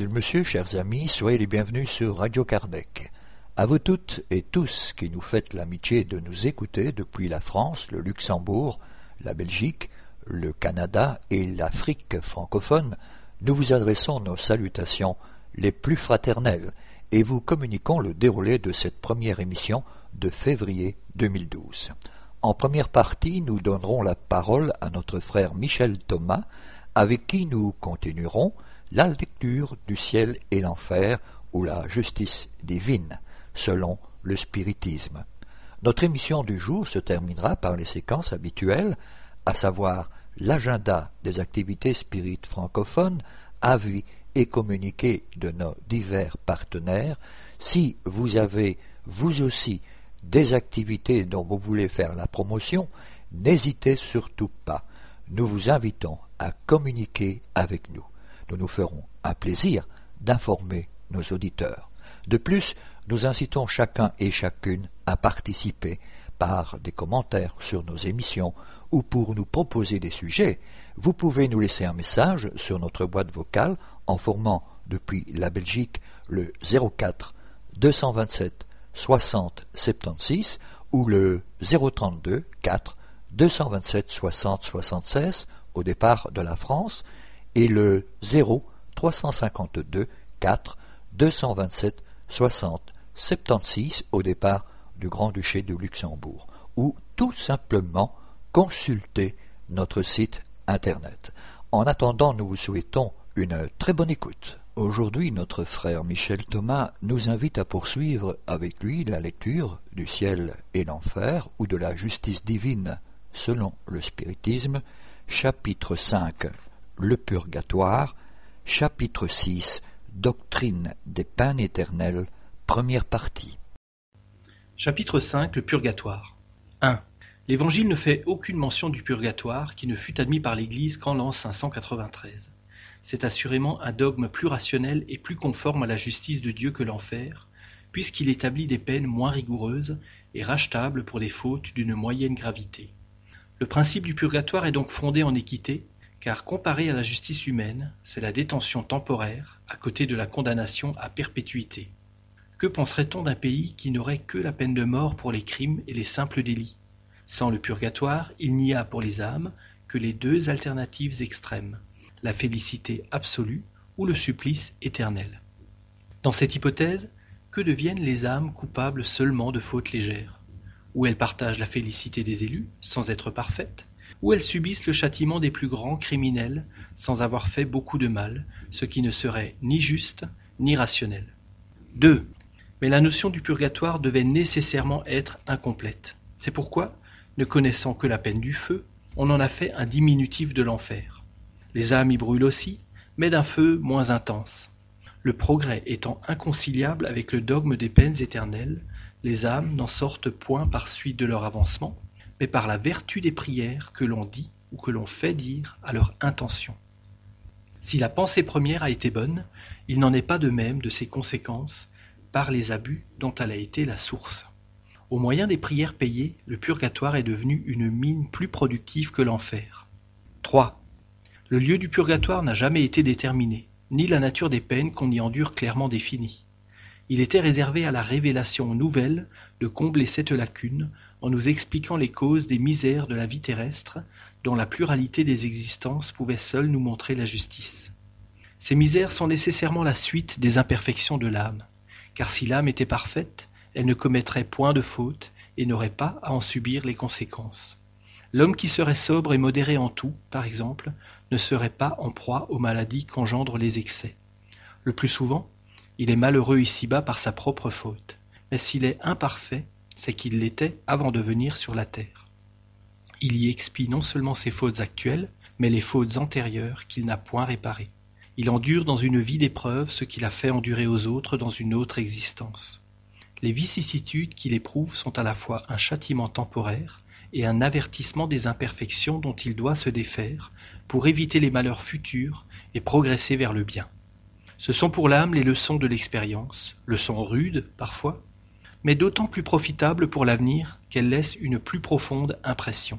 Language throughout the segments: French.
Mademoiselle, monsieur, chers amis, soyez les bienvenus sur Radio Kardec. À vous toutes et tous qui nous faites l'amitié de nous écouter depuis la France, le Luxembourg, la Belgique, le Canada et l'Afrique francophone, nous vous adressons nos salutations les plus fraternelles et vous communiquons le déroulé de cette première émission de février 2012. En première partie, nous donnerons la parole à notre frère Michel Thomas, avec qui nous continuerons la lecture du ciel et l'enfer ou la justice divine, selon le spiritisme. Notre émission du jour se terminera par les séquences habituelles, à savoir l'agenda des activités spirites francophones, avis et communiqués de nos divers partenaires. Si vous avez, vous aussi, des activités dont vous voulez faire la promotion, n'hésitez surtout pas. Nous vous invitons à communiquer avec nous. Nous nous ferons un plaisir d'informer nos auditeurs. De plus, nous incitons chacun et chacune à participer par des commentaires sur nos émissions ou pour nous proposer des sujets, vous pouvez nous laisser un message sur notre boîte vocale en formant depuis la Belgique le 04 227 60 76 ou le 032 4 227 60 76 au départ de la France et le 0 352 4 227 60 76 au départ du Grand-Duché de Luxembourg ou tout simplement consulter notre site internet. En attendant, nous vous souhaitons une très bonne écoute. Aujourd'hui, notre frère Michel Thomas nous invite à poursuivre avec lui la lecture du ciel et l'enfer ou de la justice divine selon le spiritisme, chapitre 5 Le purgatoire, chapitre 6 Doctrine des peines éternelles, première partie. Chapitre 5 Le purgatoire 1. L'Évangile ne fait aucune mention du purgatoire qui ne fut admis par l'Église qu'en l'an 593. C'est assurément un dogme plus rationnel et plus conforme à la justice de Dieu que l'enfer, puisqu'il établit des peines moins rigoureuses et rachetables pour des fautes d'une moyenne gravité. Le principe du purgatoire est donc fondé en équité, car comparé à la justice humaine, c'est la détention temporaire à côté de la condamnation à perpétuité. Que penserait-on d'un pays qui n'aurait que la peine de mort pour les crimes et les simples délits? Sans le purgatoire, il n'y a pour les âmes que les deux alternatives extrêmes la félicité absolue ou le supplice éternel. Dans cette hypothèse, que deviennent les âmes coupables seulement de fautes légères? Ou elles partagent la félicité des élus, sans être parfaites? Ou elles subissent le châtiment des plus grands criminels, sans avoir fait beaucoup de mal, ce qui ne serait ni juste ni rationnel 2. Mais la notion du purgatoire devait nécessairement être incomplète. C'est pourquoi, ne connaissant que la peine du feu, on en a fait un diminutif de l'enfer. Les âmes y brûlent aussi, mais d'un feu moins intense. Le progrès étant inconciliable avec le dogme des peines éternelles, les âmes n'en sortent point par suite de leur avancement, mais par la vertu des prières que l'on dit ou que l'on fait dire à leur intention. Si la pensée première a été bonne, il n'en est pas de même de ses conséquences par les abus dont elle a été la source. Au moyen des prières payées, le purgatoire est devenu une mine plus productive que l'enfer. 3. Le lieu du purgatoire n'a jamais été déterminé, ni la nature des peines qu'on y endure clairement définie. Il était réservé à la révélation nouvelle de combler cette lacune en nous expliquant les causes des misères de la vie terrestre dont la pluralité des existences pouvait seule nous montrer la justice. Ces misères sont nécessairement la suite des imperfections de l'âme, car si l'âme était parfaite, elle ne commettrait point de faute et n'aurait pas à en subir les conséquences. L'homme qui serait sobre et modéré en tout, par exemple, ne serait pas en proie aux maladies qu'engendrent les excès. Le plus souvent, il est malheureux ici-bas par sa propre faute, mais s'il est imparfait, c'est qu'il l'était avant de venir sur la terre. Il y expie non seulement ses fautes actuelles, mais les fautes antérieures qu'il n'a point réparées. Il endure dans une vie d'épreuve ce qu'il a fait endurer aux autres dans une autre existence. Les vicissitudes qu'il éprouve sont à la fois un châtiment temporaire et un avertissement des imperfections dont il doit se défaire pour éviter les malheurs futurs et progresser vers le bien. Ce sont pour l'âme les leçons de l'expérience, leçons rudes parfois, mais d'autant plus profitables pour l'avenir qu'elles laissent une plus profonde impression.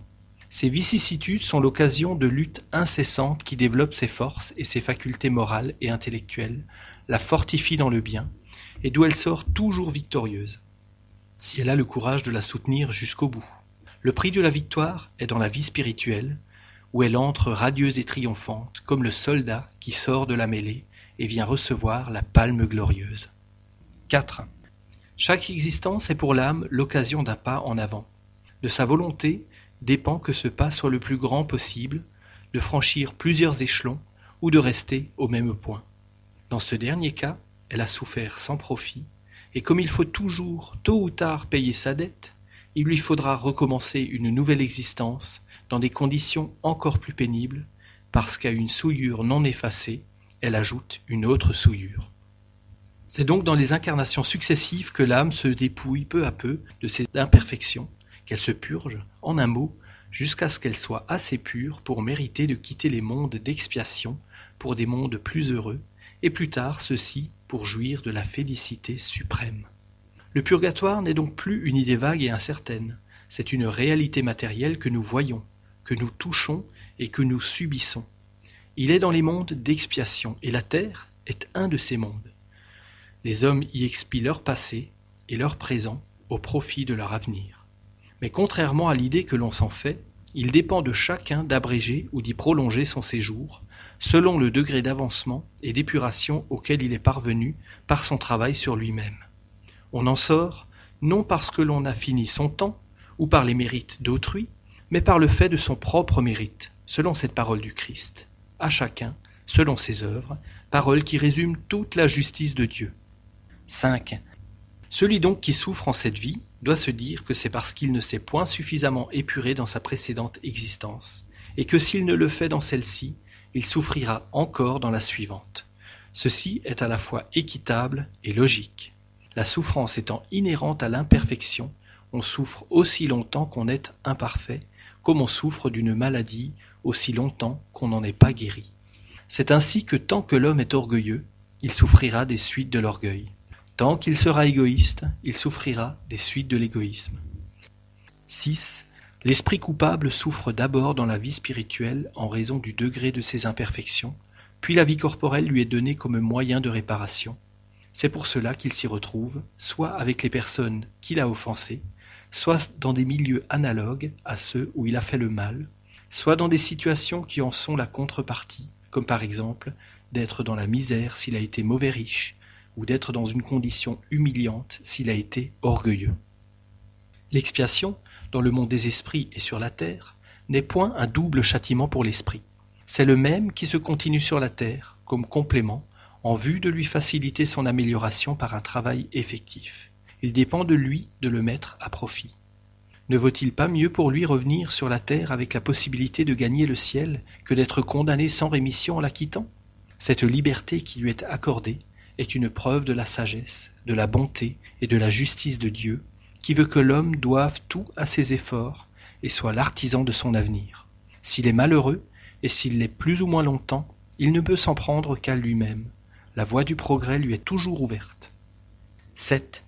Ces vicissitudes sont l'occasion de luttes incessantes qui développent ses forces et ses facultés morales et intellectuelles, la fortifient dans le bien, et d'où elle sort toujours victorieuse, si elle a le courage de la soutenir jusqu'au bout. Le prix de la victoire est dans la vie spirituelle, où elle entre radieuse et triomphante, comme le soldat qui sort de la mêlée et vient recevoir la palme glorieuse. 4. Chaque existence est pour l'âme l'occasion d'un pas en avant. De sa volonté dépend que ce pas soit le plus grand possible, de franchir plusieurs échelons ou de rester au même point. Dans ce dernier cas, elle a souffert sans profit, et comme il faut toujours, tôt ou tard, payer sa dette, il lui faudra recommencer une nouvelle existence dans des conditions encore plus pénibles, parce qu'à une souillure non effacée, elle ajoute une autre souillure. C'est donc dans les incarnations successives que l'âme se dépouille peu à peu de ses imperfections qu'elle se purge, en un mot, jusqu'à ce qu'elle soit assez pure pour mériter de quitter les mondes d'expiation pour des mondes plus heureux, et plus tard ceux-ci pour jouir de la félicité suprême. Le purgatoire n'est donc plus une idée vague et incertaine, c'est une réalité matérielle que nous voyons, que nous touchons et que nous subissons. Il est dans les mondes d'expiation, et la terre est un de ces mondes. Les hommes y expient leur passé et leur présent au profit de leur avenir. Mais contrairement à l'idée que l'on s'en fait, il dépend de chacun d'abréger ou d'y prolonger son séjour, selon le degré d'avancement et d'épuration auquel il est parvenu par son travail sur lui-même. On en sort non parce que l'on a fini son temps, ou par les mérites d'autrui, mais par le fait de son propre mérite, selon cette parole du Christ. À chacun, selon ses œuvres, parole qui résume toute la justice de Dieu. 5. Celui donc qui souffre en cette vie, doit se dire que c'est parce qu'il ne s'est point suffisamment épuré dans sa précédente existence, et que s'il ne le fait dans celle-ci, il souffrira encore dans la suivante. Ceci est à la fois équitable et logique. La souffrance étant inhérente à l'imperfection, on souffre aussi longtemps qu'on est imparfait, comme on souffre d'une maladie aussi longtemps qu'on n'en est pas guéri. C'est ainsi que tant que l'homme est orgueilleux, il souffrira des suites de l'orgueil. Tant qu'il sera égoïste, il souffrira des suites de l'égoïsme. 6. L'esprit coupable souffre d'abord dans la vie spirituelle en raison du degré de ses imperfections, puis la vie corporelle lui est donnée comme moyen de réparation. C'est pour cela qu'il s'y retrouve, soit avec les personnes qu'il a offensées, soit dans des milieux analogues à ceux où il a fait le mal, soit dans des situations qui en sont la contrepartie, comme par exemple d'être dans la misère s'il a été mauvais riche, ou d'être dans une condition humiliante s'il a été orgueilleux. L'expiation, dans le monde des esprits et sur la terre, n'est point un double châtiment pour l'esprit. C'est le même qui se continue sur la terre, comme complément, en vue de lui faciliter son amélioration par un travail effectif. Il dépend de lui de le mettre à profit. Ne vaut-il pas mieux pour lui revenir sur la terre avec la possibilité de gagner le ciel que d'être condamné sans rémission en la quittant? Cette liberté qui lui est accordée est une preuve de la sagesse, de la bonté et de la justice de Dieu, qui veut que l'homme doive tout à ses efforts et soit l'artisan de son avenir. S'il est malheureux, et s'il l'est plus ou moins longtemps, il ne peut s'en prendre qu'à lui-même. La voie du progrès lui est toujours ouverte. 7.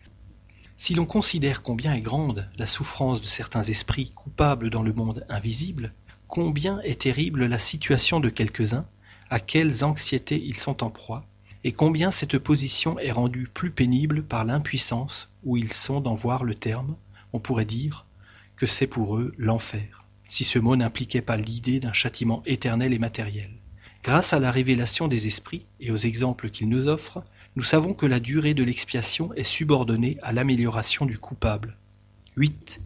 Si l'on considère combien est grande la souffrance de certains esprits coupables dans le monde invisible, combien est terrible la situation de quelques-uns, à quelles anxiétés ils sont en proie, et combien cette position est rendue plus pénible par l'impuissance où ils sont d'en voir le terme, on pourrait dire que c'est pour eux l'enfer, si ce mot n'impliquait pas l'idée d'un châtiment éternel et matériel. Grâce à la révélation des esprits et aux exemples qu'ils nous offrent, nous savons que la durée de l'expiation est subordonnée à l'amélioration du coupable. 8.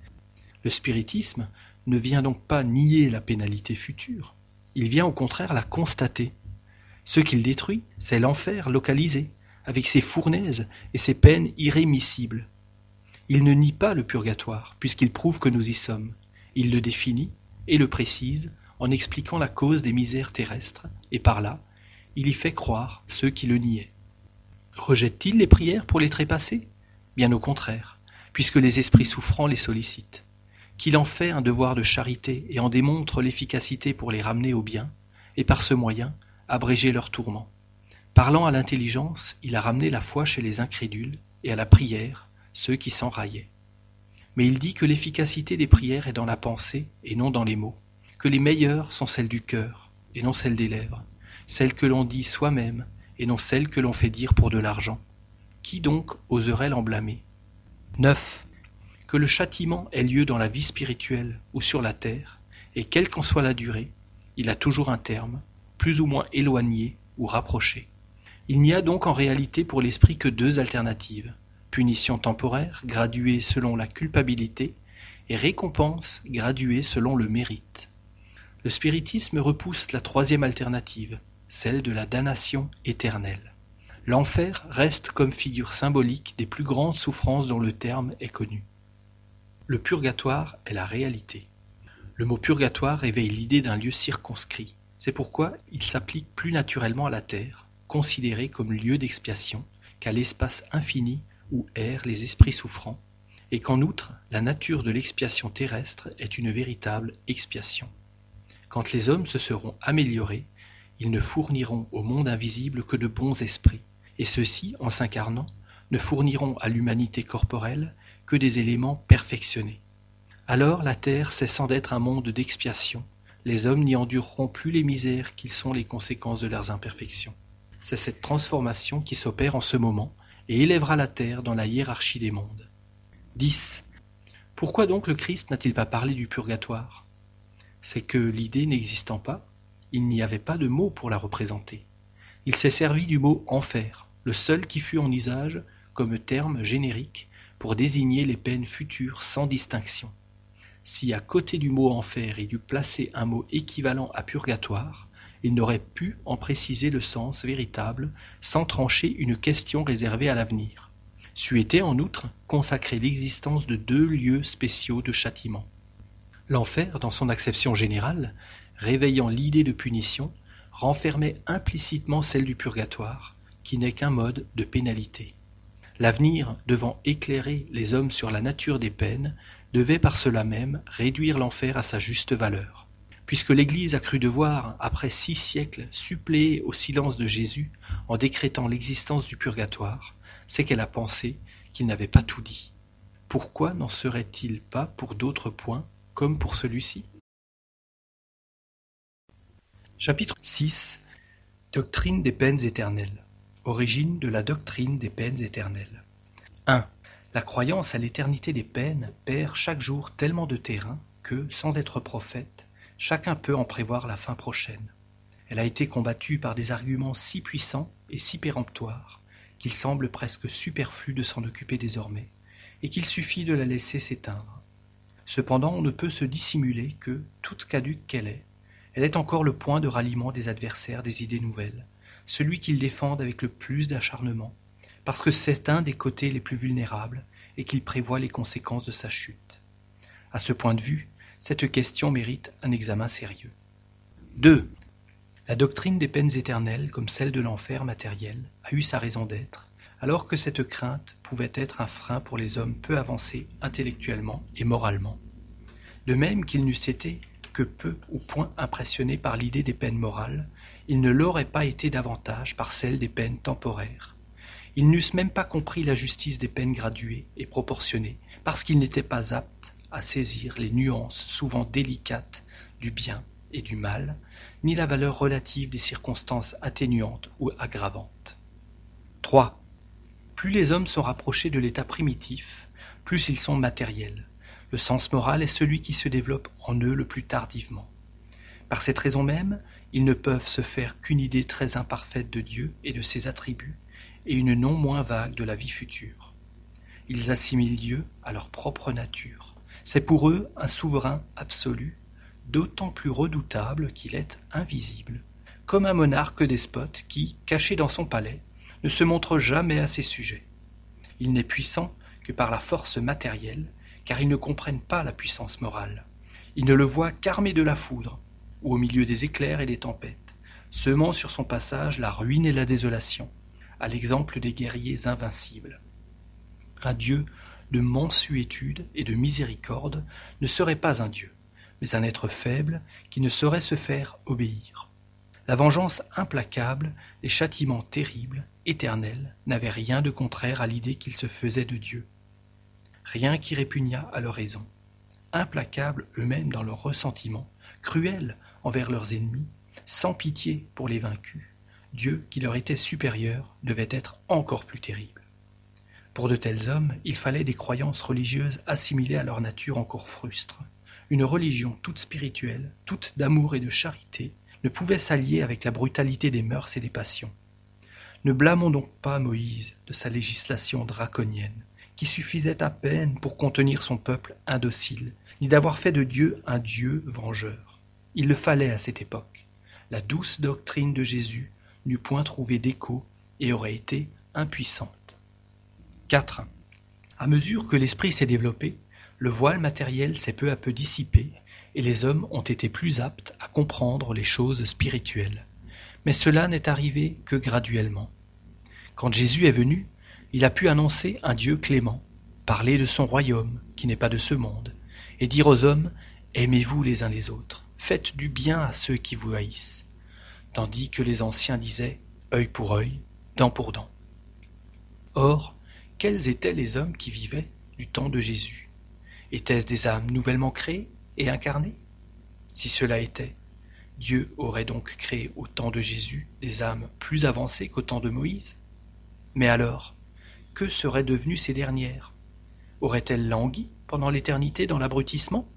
Le spiritisme ne vient donc pas nier la pénalité future, il vient au contraire la constater ce qu'il détruit, c'est l'enfer localisé, avec ses fournaises et ses peines irrémissibles. Il ne nie pas le purgatoire, puisqu'il prouve que nous y sommes. Il le définit et le précise en expliquant la cause des misères terrestres, et par là, il y fait croire ceux qui le niaient. Rejette-t-il les prières pour les trépasser? Bien au contraire, puisque les esprits souffrants les sollicitent. Qu'il en fait un devoir de charité et en démontre l'efficacité pour les ramener au bien, et par ce moyen, abréger leurs tourments. Parlant à l'intelligence, il a ramené la foi chez les incrédules et à la prière ceux qui s'en raillaient. Mais il dit que l'efficacité des prières est dans la pensée et non dans les mots. que les meilleures sont celles du cœur, et non celles des lèvres, celles que l'on dit soi-même, et non celles que l'on fait dire pour de l'argent. Qui donc oserait l'en blâmer? 9. Que le châtiment ait lieu dans la vie spirituelle ou sur la terre, et quelle qu'en soit la durée, il a toujours un terme, plus ou moins éloigné ou rapproché. Il n'y a donc en réalité pour l'esprit que deux alternatives punition temporaire graduée selon la culpabilité et récompense graduée selon le mérite. Le spiritisme repousse la troisième alternative, celle de la damnation éternelle. L'enfer reste comme figure symbolique des plus grandes souffrances dont le terme est connu. Le purgatoire est la réalité. Le mot purgatoire réveille l'idée d'un lieu circonscrit. C'est pourquoi il s'applique plus naturellement à la terre, considérée comme lieu d'expiation, qu'à l'espace infini où errent les esprits souffrants, et qu'en outre la nature de l'expiation terrestre est une véritable expiation. Quand les hommes se seront améliorés, ils ne fourniront au monde invisible que de bons esprits, et ceux-ci, en s'incarnant, ne fourniront à l'humanité corporelle que des éléments perfectionnés. Alors la terre cessant d'être un monde d'expiation, les hommes n'y endureront plus les misères qui sont les conséquences de leurs imperfections. C'est cette transformation qui s'opère en ce moment et élèvera la terre dans la hiérarchie des mondes. 10. Pourquoi donc le Christ n'a-t-il pas parlé du purgatoire? C'est que l'idée n'existant pas, il n'y avait pas de mot pour la représenter. Il s'est servi du mot enfer, le seul qui fut en usage comme terme générique pour désigner les peines futures sans distinction si à côté du mot enfer il eût placé un mot équivalent à purgatoire, il n'aurait pu en préciser le sens véritable sans trancher une question réservée à l'avenir. C'eût été en outre consacrer l'existence de deux lieux spéciaux de châtiment. L'enfer, dans son acception générale, réveillant l'idée de punition, renfermait implicitement celle du purgatoire, qui n'est qu'un mode de pénalité. L'avenir devant éclairer les hommes sur la nature des peines, devait par cela même réduire l'enfer à sa juste valeur. Puisque l'Église a cru devoir, après six siècles, suppléer au silence de Jésus en décrétant l'existence du purgatoire, c'est qu'elle a pensé qu'il n'avait pas tout dit. Pourquoi n'en serait-il pas pour d'autres points comme pour celui-ci? Chapitre 6 Doctrine des peines éternelles Origine de la doctrine des peines éternelles 1. La croyance à l'éternité des peines perd chaque jour tellement de terrain que, sans être prophète, chacun peut en prévoir la fin prochaine. Elle a été combattue par des arguments si puissants et si péremptoires qu'il semble presque superflu de s'en occuper désormais, et qu'il suffit de la laisser s'éteindre. Cependant on ne peut se dissimuler que, toute caduque qu'elle est, elle est encore le point de ralliement des adversaires des idées nouvelles, celui qu'ils défendent avec le plus d'acharnement, parce que c'est un des côtés les plus vulnérables et qu'il prévoit les conséquences de sa chute. À ce point de vue, cette question mérite un examen sérieux. 2. La doctrine des peines éternelles, comme celle de l'enfer matériel, a eu sa raison d'être, alors que cette crainte pouvait être un frein pour les hommes peu avancés intellectuellement et moralement. De même qu'ils n'eussent été que peu ou point impressionnés par l'idée des peines morales, ils ne l'auraient pas été davantage par celle des peines temporaires, ils n'eussent même pas compris la justice des peines graduées et proportionnées, parce qu'ils n'étaient pas aptes à saisir les nuances souvent délicates du bien et du mal, ni la valeur relative des circonstances atténuantes ou aggravantes. 3. Plus les hommes sont rapprochés de l'état primitif, plus ils sont matériels. Le sens moral est celui qui se développe en eux le plus tardivement. Par cette raison même, ils ne peuvent se faire qu'une idée très imparfaite de Dieu et de ses attributs, et une non moins vague de la vie future. Ils assimilent Dieu à leur propre nature. C'est pour eux un souverain absolu, d'autant plus redoutable qu'il est invisible, comme un monarque despote qui, caché dans son palais, ne se montre jamais à ses sujets. Il n'est puissant que par la force matérielle, car ils ne comprennent pas la puissance morale. Ils ne le voient qu'armé de la foudre, ou au milieu des éclairs et des tempêtes, semant sur son passage la ruine et la désolation, à l'exemple des guerriers invincibles. Un Dieu de mansuétude et de miséricorde ne serait pas un Dieu, mais un être faible qui ne saurait se faire obéir. La vengeance implacable, les châtiments terribles, éternels, n'avaient rien de contraire à l'idée qu'ils se faisaient de Dieu. Rien qui répugnât à leur raison. Implacables eux-mêmes dans leurs ressentiments, cruels envers leurs ennemis, sans pitié pour les vaincus. Dieu, qui leur était supérieur, devait être encore plus terrible. Pour de tels hommes, il fallait des croyances religieuses assimilées à leur nature encore frustre. Une religion toute spirituelle, toute d'amour et de charité, ne pouvait s'allier avec la brutalité des mœurs et des passions. Ne blâmons donc pas Moïse de sa législation draconienne, qui suffisait à peine pour contenir son peuple indocile, ni d'avoir fait de Dieu un Dieu vengeur. Il le fallait à cette époque. La douce doctrine de Jésus n'eût point trouvé d'écho et aurait été impuissante. 4. À mesure que l'esprit s'est développé, le voile matériel s'est peu à peu dissipé et les hommes ont été plus aptes à comprendre les choses spirituelles. Mais cela n'est arrivé que graduellement. Quand Jésus est venu, il a pu annoncer un Dieu clément, parler de son royaume qui n'est pas de ce monde, et dire aux hommes Aimez-vous les uns les autres, faites du bien à ceux qui vous haïssent, tandis que les anciens disaient œil pour œil, dent pour dent. Or, quels étaient les hommes qui vivaient du temps de Jésus? Étaient-ce des âmes nouvellement créées et incarnées? Si cela était, Dieu aurait donc créé au temps de Jésus des âmes plus avancées qu'au temps de Moïse? Mais alors, que seraient devenues ces dernières? Auraient-elles langui pendant l'éternité dans l'abrutissement?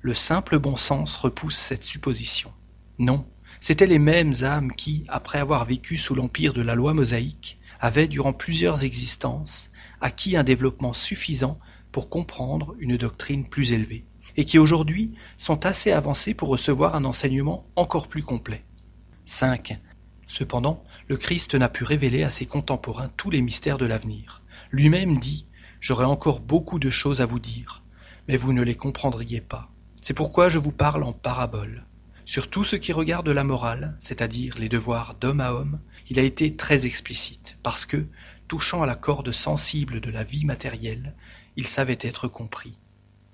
Le simple bon sens repousse cette supposition. Non, c'étaient les mêmes âmes qui, après avoir vécu sous l'empire de la loi mosaïque, avaient, durant plusieurs existences, acquis un développement suffisant pour comprendre une doctrine plus élevée, et qui aujourd'hui sont assez avancés pour recevoir un enseignement encore plus complet. 5. Cependant, le Christ n'a pu révéler à ses contemporains tous les mystères de l'avenir. Lui-même dit J'aurai encore beaucoup de choses à vous dire, mais vous ne les comprendriez pas. C'est pourquoi je vous parle en parabole. Sur tout ce qui regarde la morale, c'est-à-dire les devoirs d'homme à homme, il a été très explicite, parce que, touchant à la corde sensible de la vie matérielle, il savait être compris.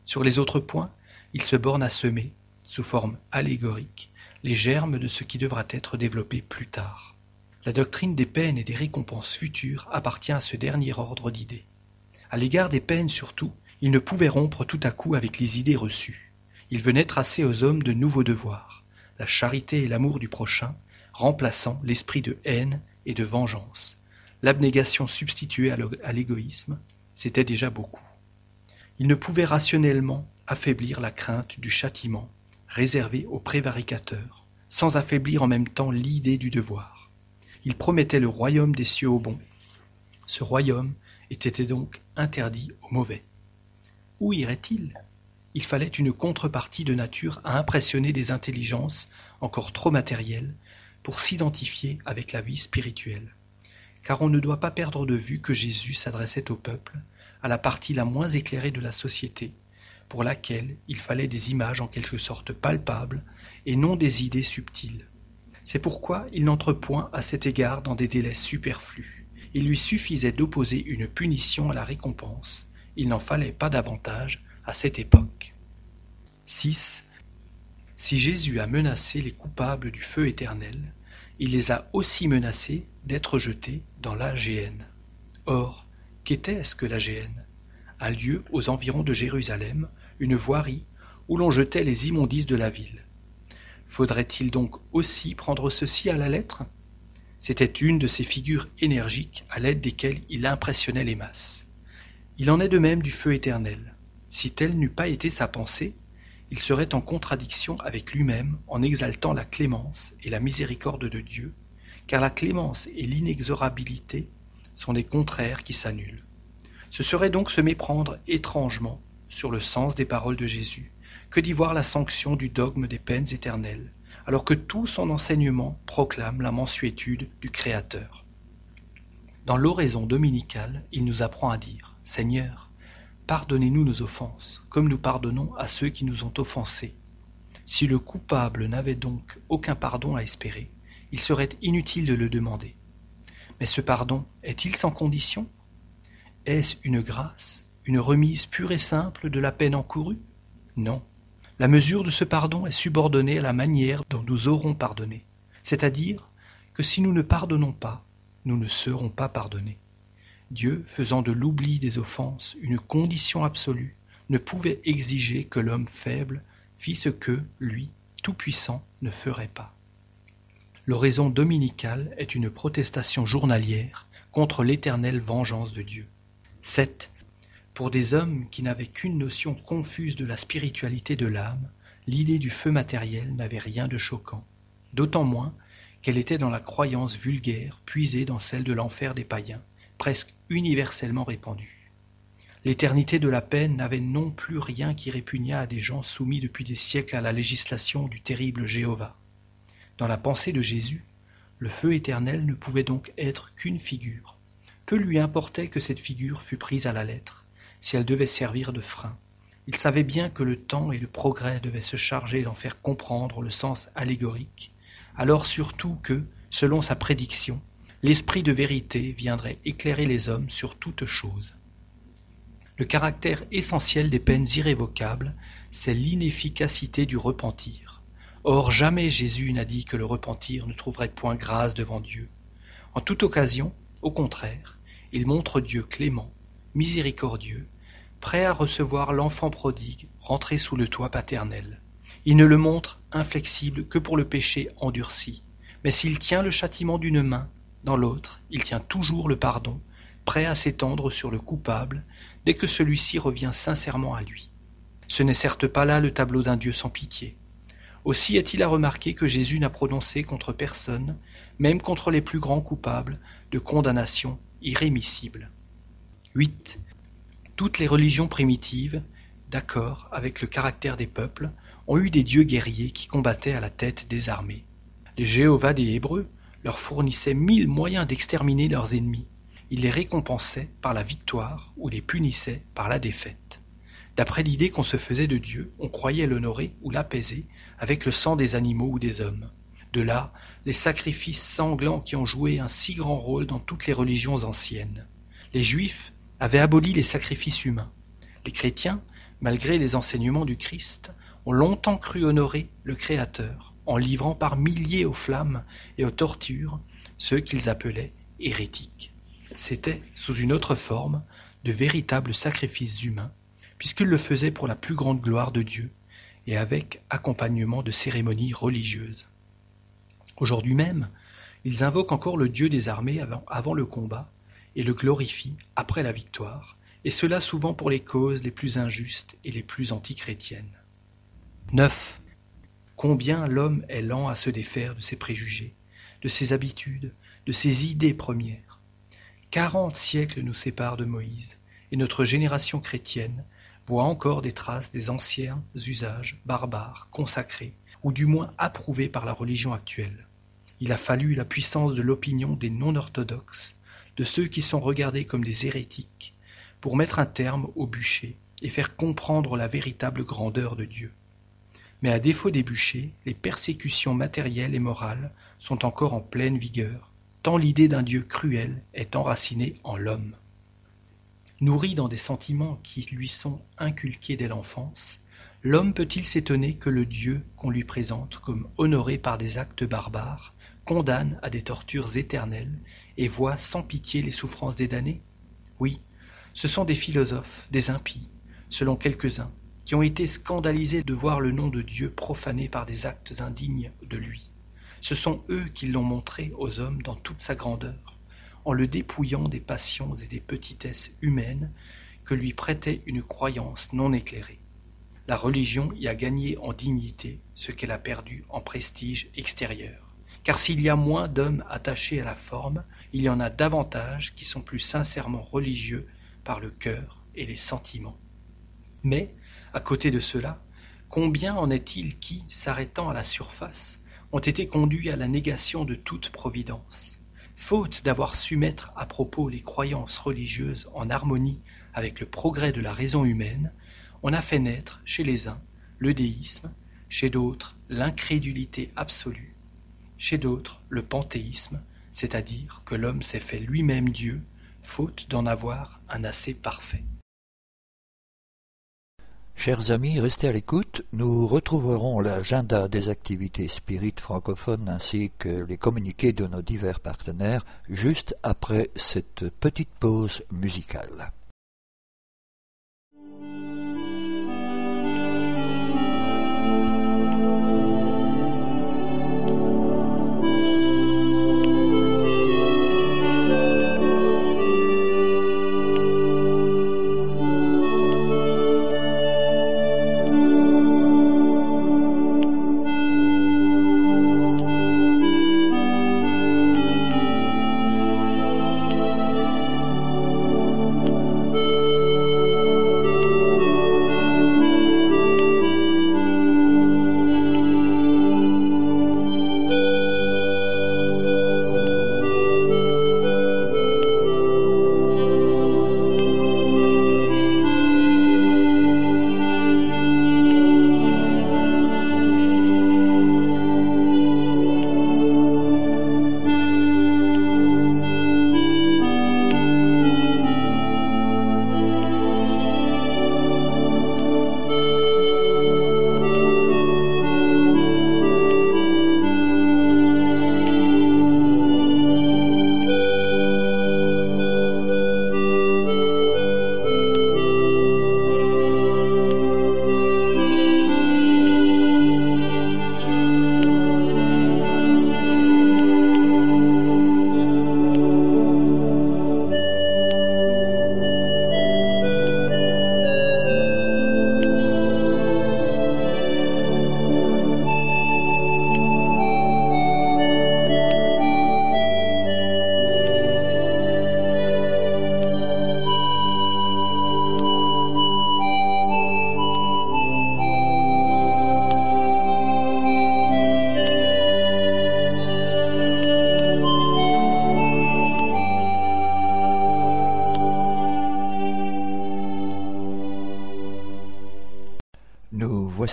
Sur les autres points, il se borne à semer, sous forme allégorique, les germes de ce qui devra être développé plus tard. La doctrine des peines et des récompenses futures appartient à ce dernier ordre d'idées. À l'égard des peines surtout, il ne pouvait rompre tout à coup avec les idées reçues. Il venait tracer aux hommes de nouveaux devoirs, la charité et l'amour du prochain, remplaçant l'esprit de haine et de vengeance. L'abnégation substituée à l'égoïsme, c'était déjà beaucoup. Il ne pouvait rationnellement affaiblir la crainte du châtiment réservé aux prévaricateurs, sans affaiblir en même temps l'idée du devoir. Il promettait le royaume des cieux aux bons. Ce royaume était donc interdit aux mauvais. Où irait-il? Il fallait une contrepartie de nature à impressionner des intelligences encore trop matérielles pour s'identifier avec la vie spirituelle. Car on ne doit pas perdre de vue que Jésus s'adressait au peuple, à la partie la moins éclairée de la société, pour laquelle il fallait des images en quelque sorte palpables et non des idées subtiles. C'est pourquoi il n'entre point à cet égard dans des délais superflus il lui suffisait d'opposer une punition à la récompense, il n'en fallait pas davantage à cette époque. 6. Si Jésus a menacé les coupables du feu éternel, il les a aussi menacés d'être jetés dans la géhenne. Or, qu'était-ce que la géhenne Un lieu aux environs de Jérusalem, une voirie où l'on jetait les immondices de la ville. Faudrait-il donc aussi prendre ceci à la lettre? C'était une de ces figures énergiques à l'aide desquelles il impressionnait les masses. Il en est de même du feu éternel. Si telle n'eût pas été sa pensée, il serait en contradiction avec lui-même en exaltant la clémence et la miséricorde de Dieu, car la clémence et l'inexorabilité sont des contraires qui s'annulent. Ce serait donc se méprendre étrangement sur le sens des paroles de Jésus que d'y voir la sanction du dogme des peines éternelles, alors que tout son enseignement proclame la mansuétude du Créateur. Dans l'oraison dominicale, il nous apprend à dire Seigneur, pardonnez-nous nos offenses, comme nous pardonnons à ceux qui nous ont offensés. Si le coupable n'avait donc aucun pardon à espérer, il serait inutile de le demander. Mais ce pardon est-il sans condition? Est-ce une grâce, une remise pure et simple de la peine encourue? Non. La mesure de ce pardon est subordonnée à la manière dont nous aurons pardonné, c'est-à-dire que si nous ne pardonnons pas, nous ne serons pas pardonnés. Dieu, faisant de l'oubli des offenses une condition absolue, ne pouvait exiger que l'homme faible fit ce que, lui, Tout-Puissant, ne ferait pas. L'oraison dominicale est une protestation journalière contre l'éternelle vengeance de Dieu. 7. Pour des hommes qui n'avaient qu'une notion confuse de la spiritualité de l'âme, l'idée du feu matériel n'avait rien de choquant, d'autant moins qu'elle était dans la croyance vulgaire puisée dans celle de l'enfer des païens, presque universellement répandue. L'éternité de la peine n'avait non plus rien qui répugnât à des gens soumis depuis des siècles à la législation du terrible Jéhovah. Dans la pensée de Jésus, le feu éternel ne pouvait donc être qu'une figure. Peu lui importait que cette figure fût prise à la lettre, si elle devait servir de frein? Il savait bien que le temps et le progrès devaient se charger d'en faire comprendre le sens allégorique, alors surtout que, selon sa prédiction, l'esprit de vérité viendrait éclairer les hommes sur toutes choses. Le caractère essentiel des peines irrévocables, c'est l'inefficacité du repentir. Or jamais Jésus n'a dit que le repentir ne trouverait point grâce devant Dieu. En toute occasion, au contraire, il montre Dieu clément, miséricordieux, prêt à recevoir l'enfant prodigue rentré sous le toit paternel. Il ne le montre inflexible que pour le péché endurci. Mais s'il tient le châtiment d'une main, dans l'autre, il tient toujours le pardon, prêt à s'étendre sur le coupable dès que celui-ci revient sincèrement à lui. Ce n'est certes pas là le tableau d'un Dieu sans pitié. Aussi est-il à remarquer que Jésus n'a prononcé contre personne, même contre les plus grands coupables, de condamnation irrémissible. 8. Toutes les religions primitives, d'accord avec le caractère des peuples, ont eu des dieux guerriers qui combattaient à la tête des armées. Les Jéhovah des Hébreux leur fournissaient mille moyens d'exterminer leurs ennemis. Ils les récompensaient par la victoire ou les punissaient par la défaite. D'après l'idée qu'on se faisait de Dieu, on croyait l'honorer ou l'apaiser avec le sang des animaux ou des hommes. De là, les sacrifices sanglants qui ont joué un si grand rôle dans toutes les religions anciennes. Les Juifs avaient aboli les sacrifices humains. Les chrétiens, malgré les enseignements du Christ, ont longtemps cru honorer le Créateur, en livrant par milliers aux flammes et aux tortures ceux qu'ils appelaient hérétiques. C'était, sous une autre forme, de véritables sacrifices humains puisqu'ils le faisaient pour la plus grande gloire de Dieu et avec accompagnement de cérémonies religieuses. Aujourd'hui même, ils invoquent encore le Dieu des armées avant, avant, le combat et le glorifient après la victoire, et cela souvent pour les causes les plus injustes et les plus antichrétiennes. 9. Combien l'homme est lent à se défaire de ses préjugés, de ses habitudes, de ses idées premières. Quarante siècles nous séparent de Moïse, et notre génération chrétienne voit encore des traces des anciens usages barbares consacrés, ou du moins approuvés par la religion actuelle. Il a fallu la puissance de l'opinion des non-orthodoxes, de ceux qui sont regardés comme des hérétiques, pour mettre un terme au bûcher et faire comprendre la véritable grandeur de Dieu. Mais à défaut des bûchers, les persécutions matérielles et morales sont encore en pleine vigueur, tant l'idée d'un Dieu cruel est enracinée en l'homme. Nourri dans des sentiments qui lui sont inculqués dès l'enfance, l'homme peut-il s'étonner que le Dieu qu'on lui présente comme honoré par des actes barbares condamne à des tortures éternelles et voit sans pitié les souffrances des damnés? Oui, ce sont des philosophes, des impies, selon quelques-uns, qui ont été scandalisés de voir le nom de Dieu profané par des actes indignes de lui. Ce sont eux qui l'ont montré aux hommes dans toute sa grandeur en le dépouillant des passions et des petitesses humaines que lui prêtait une croyance non éclairée. La religion y a gagné en dignité ce qu'elle a perdu en prestige extérieur. Car s'il y a moins d'hommes attachés à la forme, il y en a davantage qui sont plus sincèrement religieux par le cœur et les sentiments. Mais, à côté de cela, combien en est-il qui, s'arrêtant à la surface, ont été conduits à la négation de toute providence? Faute d'avoir su mettre à propos les croyances religieuses en harmonie avec le progrès de la raison humaine, on a fait naître chez les uns le déisme, chez d'autres l'incrédulité absolue, chez d'autres le panthéisme, c'est-à-dire que l'homme s'est fait lui-même Dieu, faute d'en avoir un assez parfait. Chers amis, restez à l'écoute. Nous retrouverons l'agenda des activités spirites francophones ainsi que les communiqués de nos divers partenaires juste après cette petite pause musicale.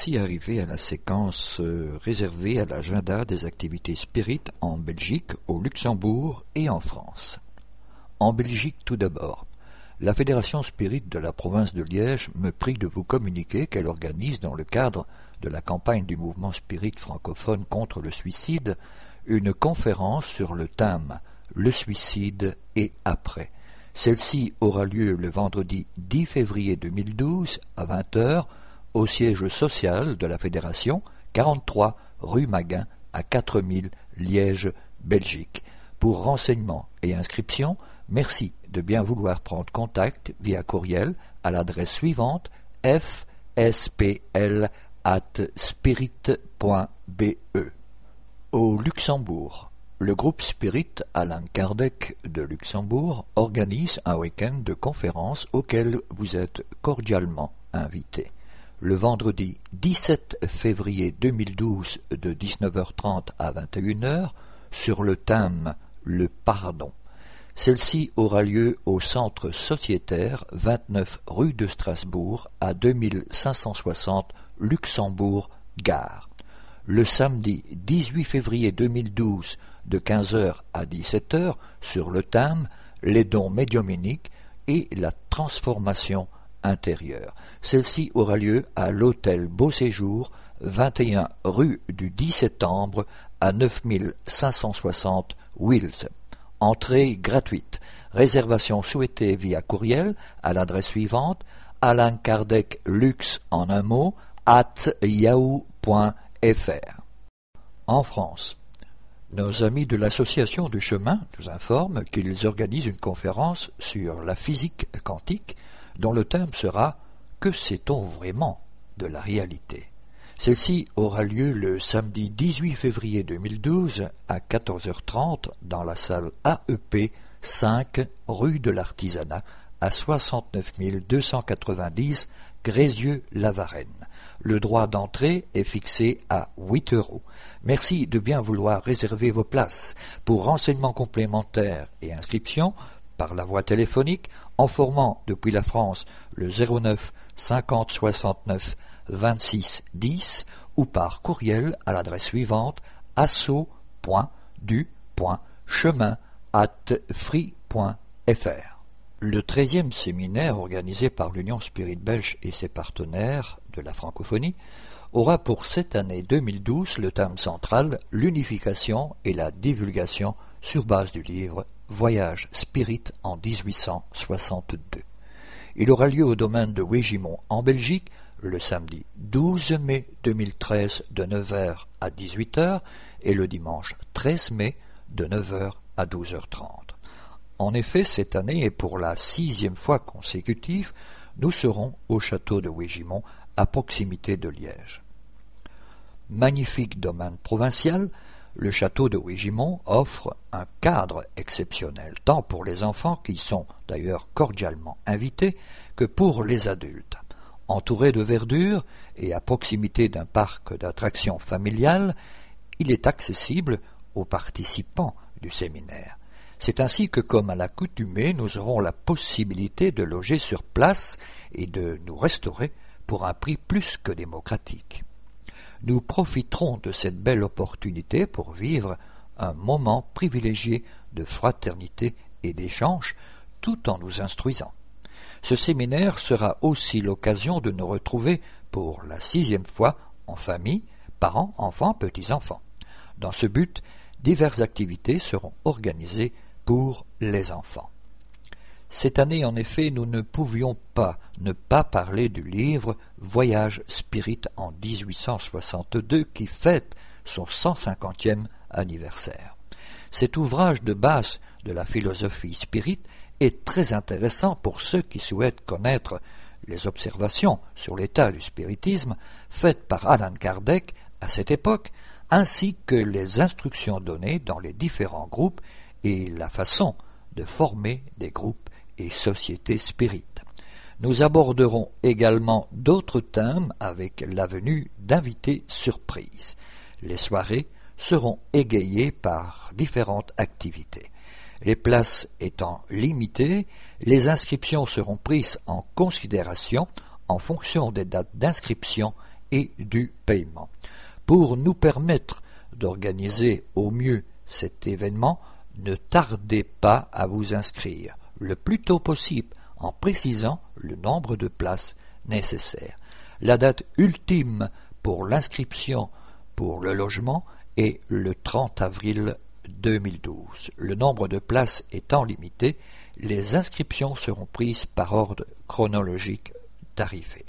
Voici arrivé à la séquence euh, réservée à l'agenda des activités spirites en Belgique, au Luxembourg et en France. En Belgique tout d'abord. La Fédération Spirit de la province de Liège me prie de vous communiquer qu'elle organise dans le cadre de la campagne du mouvement spirit francophone contre le suicide une conférence sur le thème Le suicide et après. Celle-ci aura lieu le vendredi 10 février 2012 à 20h au siège social de la Fédération, 43 rue Maguin à 4000 Liège, Belgique. Pour renseignements et inscriptions, merci de bien vouloir prendre contact via courriel à l'adresse suivante fspl at spirit.be. Au Luxembourg, le groupe Spirit Alain Kardec de Luxembourg organise un week-end de conférences auquel vous êtes cordialement invités le vendredi 17 février 2012 de 19h30 à 21h sur le thème Le pardon. Celle-ci aura lieu au centre sociétaire 29 rue de Strasbourg à 2560 Luxembourg Gare. Le samedi 18 février 2012 de 15h à 17h sur le thème Les dons médiuminiques et la transformation intérieure. Celle-ci aura lieu à l'hôtel Beau Séjour, 21 rue du 10 septembre à 9560 Wills. Entrée gratuite. Réservation souhaitée via courriel à l'adresse suivante Alain Kardec Luxe en un mot at yahoo.fr. En France, nos amis de l'association du chemin nous informent qu'ils organisent une conférence sur la physique quantique dont le thème sera Que sait-on vraiment de la réalité? Celle-ci aura lieu le samedi 18 février 2012 à 14h30 dans la salle AEP 5 rue de l'Artisanat à 69 290 Grézieux-Lavarenne. Le droit d'entrée est fixé à 8 euros. Merci de bien vouloir réserver vos places. Pour renseignements complémentaires et inscriptions, par la voie téléphonique, en formant depuis la France le 09 50 69 26 10 ou par courriel à l'adresse suivante asso.du.chemin at free.fr. Le treizième séminaire organisé par l'Union Spirit Belge et ses partenaires de la francophonie aura pour cette année 2012 le thème central l'unification et la divulgation sur base du livre Voyage Spirit en 1862. Il aura lieu au domaine de Wégimont en Belgique le samedi 12 mai 2013 de 9h à 18h et le dimanche 13 mai de 9h à 12h30. En effet, cette année et pour la sixième fois consécutive, nous serons au château de Wégimont à proximité de Liège. Magnifique domaine provincial, le château de Wigimont offre un cadre exceptionnel, tant pour les enfants, qui sont d'ailleurs cordialement invités, que pour les adultes. Entouré de verdure et à proximité d'un parc d'attractions familiales, il est accessible aux participants du séminaire. C'est ainsi que, comme à l'accoutumée, nous aurons la possibilité de loger sur place et de nous restaurer pour un prix plus que démocratique nous profiterons de cette belle opportunité pour vivre un moment privilégié de fraternité et d'échange tout en nous instruisant. Ce séminaire sera aussi l'occasion de nous retrouver pour la sixième fois en famille, parents, enfants, petits-enfants. Dans ce but, diverses activités seront organisées pour les enfants. Cette année, en effet, nous ne pouvions pas ne pas parler du livre Voyage Spirit en 1862 qui fête son 150e anniversaire. Cet ouvrage de base de la philosophie spirit est très intéressant pour ceux qui souhaitent connaître les observations sur l'état du spiritisme faites par Alan Kardec à cette époque, ainsi que les instructions données dans les différents groupes et la façon de former des groupes et société spirit. Nous aborderons également d'autres thèmes avec la venue d'invités surprises. Les soirées seront égayées par différentes activités. Les places étant limitées, les inscriptions seront prises en considération en fonction des dates d'inscription et du paiement. Pour nous permettre d'organiser au mieux cet événement, ne tardez pas à vous inscrire le plus tôt possible en précisant le nombre de places nécessaires. La date ultime pour l'inscription pour le logement est le 30 avril 2012. Le nombre de places étant limité, les inscriptions seront prises par ordre chronologique d'arrivée.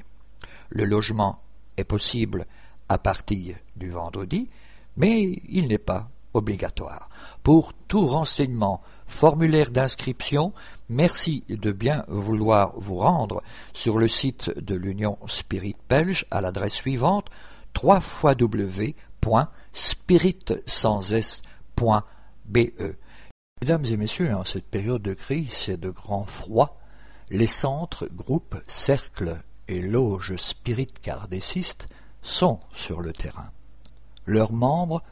Le logement est possible à partir du vendredi, mais il n'est pas obligatoire. Pour tout renseignement, formulaire d'inscription, merci de bien vouloir vous rendre sur le site de l'Union Spirit Belge à l'adresse suivante www.spirit.be. Mesdames et messieurs, en cette période de crise et de grand froid, les centres, groupes, cercles et loges spirit cardécistes sont sur le terrain. Leurs membres,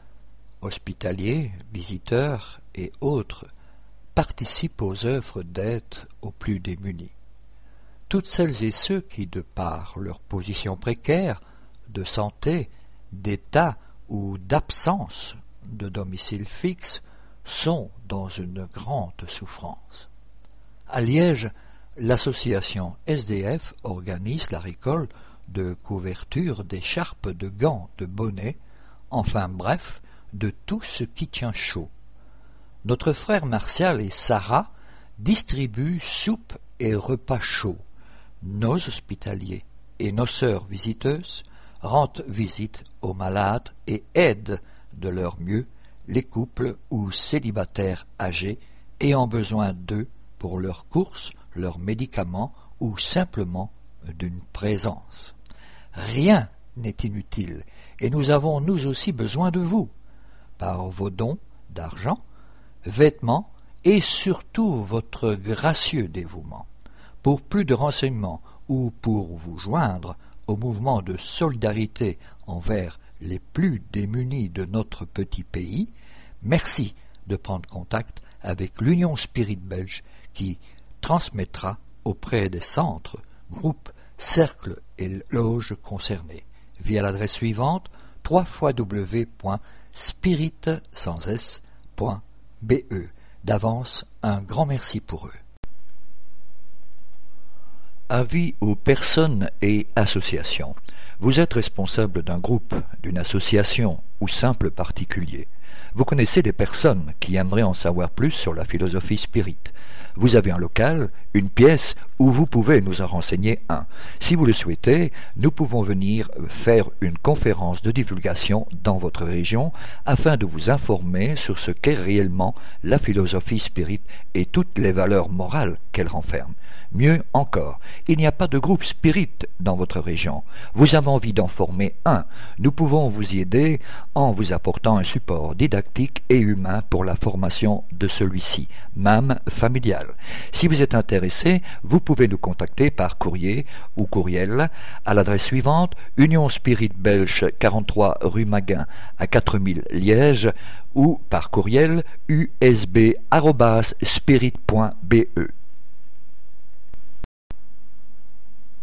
hospitaliers, visiteurs et autres, participent aux œuvres d'aide aux plus démunis. Toutes celles et ceux qui, de par leur position précaire, de santé, d'état ou d'absence de domicile fixe, sont dans une grande souffrance. À Liège, l'association SDF organise la récolte de couvertures, d'écharpes, de gants, de bonnets, enfin bref, de tout ce qui tient chaud. Notre frère Martial et Sarah distribuent soupe et repas chauds. Nos hospitaliers et nos sœurs visiteuses rendent visite aux malades et aident de leur mieux les couples ou célibataires âgés ayant besoin d'eux pour leurs courses, leurs médicaments ou simplement d'une présence. Rien n'est inutile, et nous avons nous aussi besoin de vous, par vos dons d'argent, vêtements et surtout votre gracieux dévouement. Pour plus de renseignements ou pour vous joindre au mouvement de solidarité envers les plus démunis de notre petit pays, merci de prendre contact avec l'Union Spirit Belge qui transmettra auprès des centres, groupes, cercles et loges concernés via l'adresse suivante www.spirit.be. D'avance, un grand merci pour eux. Avis aux personnes et associations. Vous êtes responsable d'un groupe, d'une association ou simple particulier. Vous connaissez des personnes qui aimeraient en savoir plus sur la philosophie spirit. Vous avez un local, une pièce où vous pouvez nous en renseigner un. Si vous le souhaitez, nous pouvons venir faire une conférence de divulgation dans votre région afin de vous informer sur ce qu'est réellement la philosophie spirit et toutes les valeurs morales qu'elle renferme. Mieux encore, il n'y a pas de groupe spirit dans votre région. Vous avez envie d'en former un. Nous pouvons vous y aider en vous apportant un support didactique et humain pour la formation de celui-ci, même familial. Si vous êtes intéressé, vous pouvez nous contacter par courrier ou courriel à l'adresse suivante Union Spirit Belge 43 rue Maguin à 4000 Liège ou par courriel usb.spirit.be.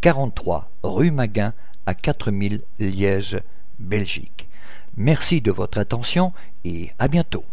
43 rue Maguin à 4000 Liège, Belgique. Merci de votre attention et à bientôt.